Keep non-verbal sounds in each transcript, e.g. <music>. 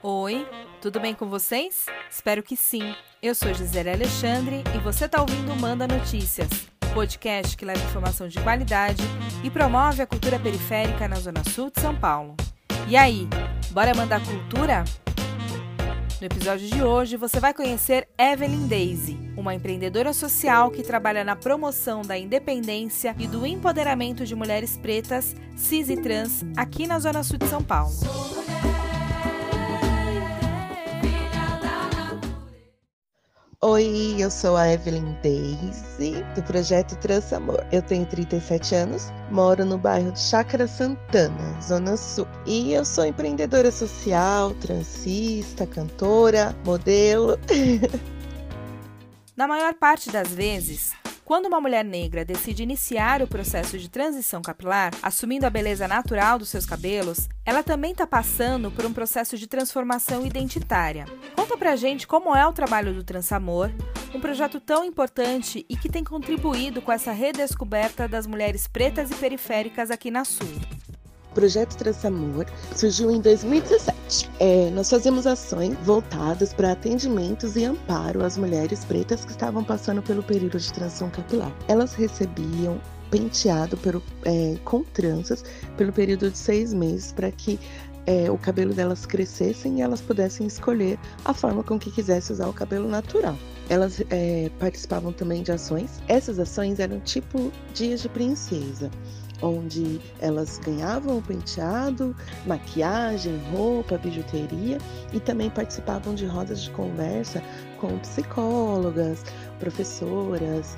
Oi, tudo bem com vocês? Espero que sim. Eu sou Gisele Alexandre e você está ouvindo Manda Notícias, podcast que leva informação de qualidade e promove a cultura periférica na Zona Sul de São Paulo. E aí, bora mandar cultura? No episódio de hoje, você vai conhecer Evelyn Daisy, uma empreendedora social que trabalha na promoção da independência e do empoderamento de mulheres pretas, cis e trans aqui na Zona Sul de São Paulo. Oi, eu sou a Evelyn Daisy, do projeto Transamor. Eu tenho 37 anos, moro no bairro de Chácara Santana, Zona Sul. E eu sou empreendedora social, transista, cantora, modelo. <laughs> Na maior parte das vezes, quando uma mulher negra decide iniciar o processo de transição capilar, assumindo a beleza natural dos seus cabelos, ela também está passando por um processo de transformação identitária. Pra gente como é o trabalho do Transamor, um projeto tão importante e que tem contribuído com essa redescoberta das mulheres pretas e periféricas aqui na Sul. O projeto Transamor surgiu em 2017. É, nós fazemos ações voltadas para atendimentos e amparo às mulheres pretas que estavam passando pelo período de transição capilar. Elas recebiam penteado pelo, é, com tranças pelo período de seis meses para que é, o cabelo delas crescessem e elas pudessem escolher a forma com que quisesse usar o cabelo natural. Elas é, participavam também de ações. Essas ações eram tipo dias de princesa onde elas ganhavam o penteado, maquiagem, roupa, bijuteria e também participavam de rodas de conversa com psicólogas, professoras,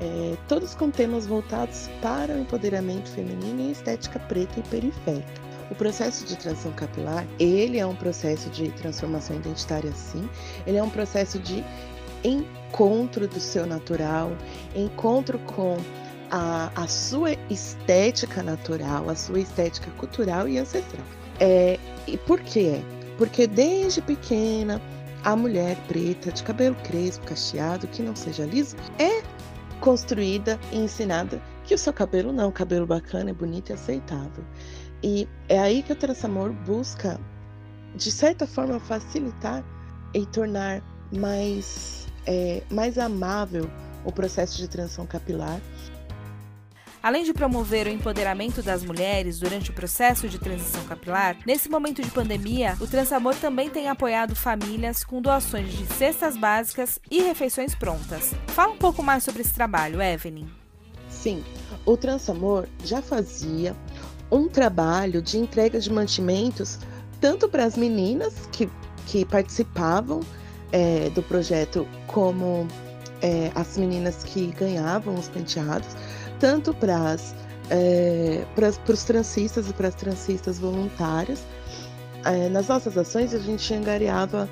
é, todos com temas voltados para o empoderamento feminino e estética preta e periférica. O processo de transição capilar, ele é um processo de transformação identitária, sim. Ele é um processo de encontro do seu natural, encontro com a, a sua estética natural, a sua estética cultural e ancestral. É, e por quê? Porque desde pequena, a mulher preta, de cabelo crespo, cacheado, que não seja liso, é construída e ensinada que o seu cabelo não, cabelo bacana, é bonito e aceitável. E é aí que o Transamor busca, de certa forma, facilitar e tornar mais, é, mais amável o processo de transição capilar Além de promover o empoderamento das mulheres durante o processo de transição capilar, nesse momento de pandemia, o Transamor também tem apoiado famílias com doações de cestas básicas e refeições prontas. Fala um pouco mais sobre esse trabalho, Evelyn. Sim, o Transamor já fazia um trabalho de entrega de mantimentos tanto para as meninas que, que participavam é, do projeto como é, as meninas que ganhavam os penteados, tanto para é, os transistas e para as transistas voluntárias. É, nas nossas ações, a gente angariava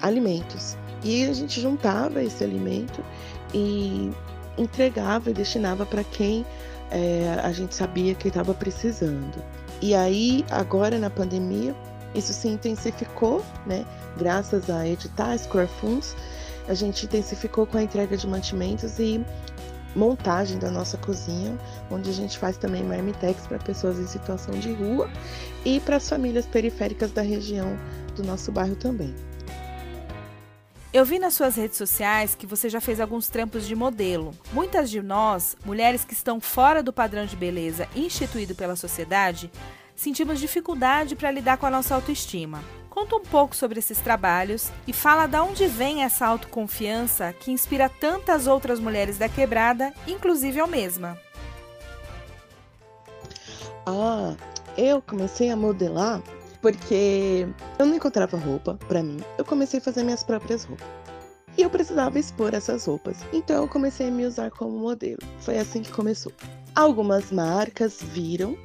alimentos e a gente juntava esse alimento e entregava e destinava para quem é, a gente sabia que estava precisando. E aí, agora na pandemia, isso se intensificou, né? Graças a editais, Core Funds, a gente intensificou com a entrega de mantimentos e montagem da nossa cozinha, onde a gente faz também marmitex para pessoas em situação de rua e para as famílias periféricas da região do nosso bairro também. Eu vi nas suas redes sociais que você já fez alguns trampos de modelo. Muitas de nós, mulheres que estão fora do padrão de beleza instituído pela sociedade, sentimos dificuldade para lidar com a nossa autoestima. Conta um pouco sobre esses trabalhos e fala de onde vem essa autoconfiança que inspira tantas outras mulheres da quebrada, inclusive eu mesma. Ah, eu comecei a modelar porque eu não encontrava roupa para mim. Eu comecei a fazer minhas próprias roupas. E eu precisava expor essas roupas. Então eu comecei a me usar como modelo. Foi assim que começou. Algumas marcas viram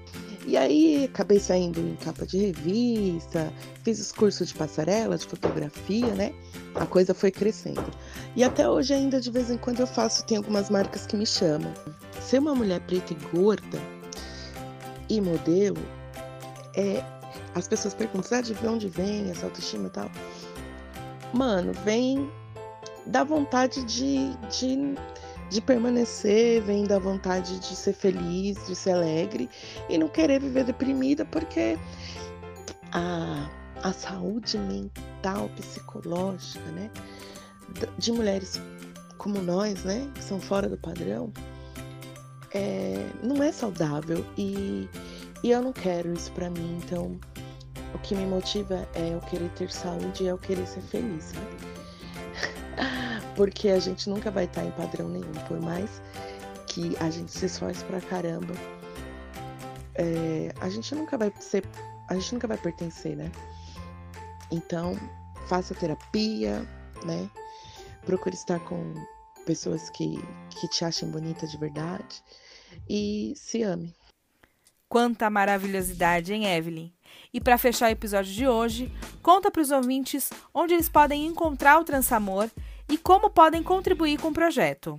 e aí acabei saindo em capa de revista, fiz os cursos de passarela, de fotografia, né? A coisa foi crescendo. E até hoje ainda de vez em quando eu faço, tem algumas marcas que me chamam. Ser uma mulher preta e gorda e modelo, é, as pessoas perguntam, ah, de onde vem essa autoestima e tal? Mano, vem da vontade de, de de permanecer, vem da vontade de ser feliz, de ser alegre e não querer viver deprimida porque a, a saúde mental, psicológica, né, de mulheres como nós, né, que são fora do padrão, é, não é saudável e, e eu não quero isso para mim. Então, o que me motiva é eu querer ter saúde e eu querer ser feliz, sabe? <laughs> Porque a gente nunca vai estar em padrão nenhum, por mais que a gente se esforce pra caramba. É, a gente nunca vai ser. A gente nunca vai pertencer, né? Então, faça terapia, né? Procure estar com pessoas que, que te achem bonita de verdade e se ame. Quanta maravilhosidade, hein, Evelyn? E para fechar o episódio de hoje, conta para os ouvintes onde eles podem encontrar o Transamor e como podem contribuir com o projeto.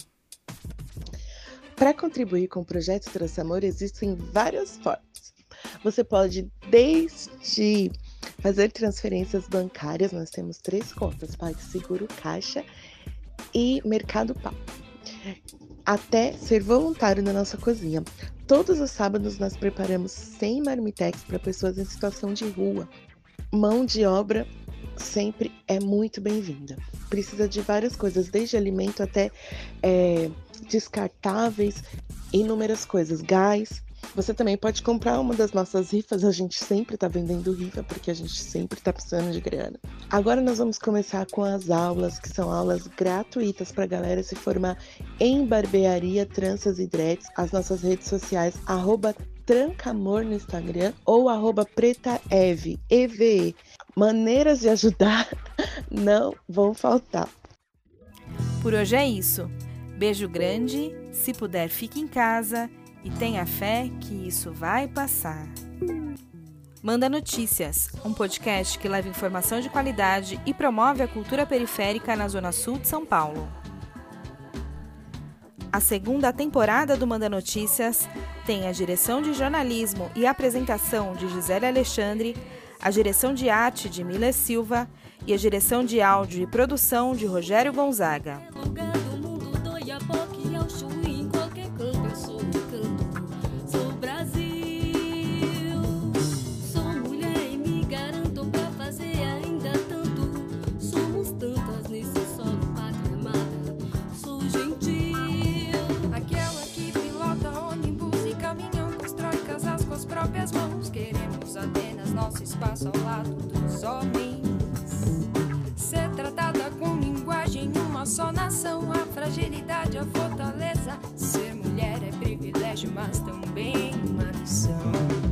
Para contribuir com o projeto Transamor existem várias formas. Você pode desde fazer transferências bancárias, nós temos três contas, PagSeguro, Caixa e Mercado Pago. Até ser voluntário na nossa cozinha. Todos os sábados nós preparamos 100 marmitex para pessoas em situação de rua. Mão de obra sempre é muito bem-vinda. Precisa de várias coisas, desde alimento até é, descartáveis, inúmeras coisas, gás, você também pode comprar uma das nossas rifas, a gente sempre está vendendo rifa porque a gente sempre está precisando de grana. Agora nós vamos começar com as aulas, que são aulas gratuitas para a galera se formar em barbearia, tranças e dreads. As nossas redes sociais, arroba Trancamor no Instagram ou arroba PretaEve, EVE. Maneiras de ajudar <laughs> não vão faltar. Por hoje é isso. Beijo grande, se puder fique em casa e tenha fé que isso vai passar. Manda Notícias, um podcast que leva informação de qualidade e promove a cultura periférica na Zona Sul de São Paulo. A segunda temporada do Manda Notícias tem a direção de jornalismo e apresentação de Gisele Alexandre, a direção de arte de Mila Silva e a direção de áudio e produção de Rogério Gonzaga. Dos homens. Ser tratada com linguagem, uma só nação, a fragilidade, a fortaleza. Ser mulher é privilégio, mas também uma missão.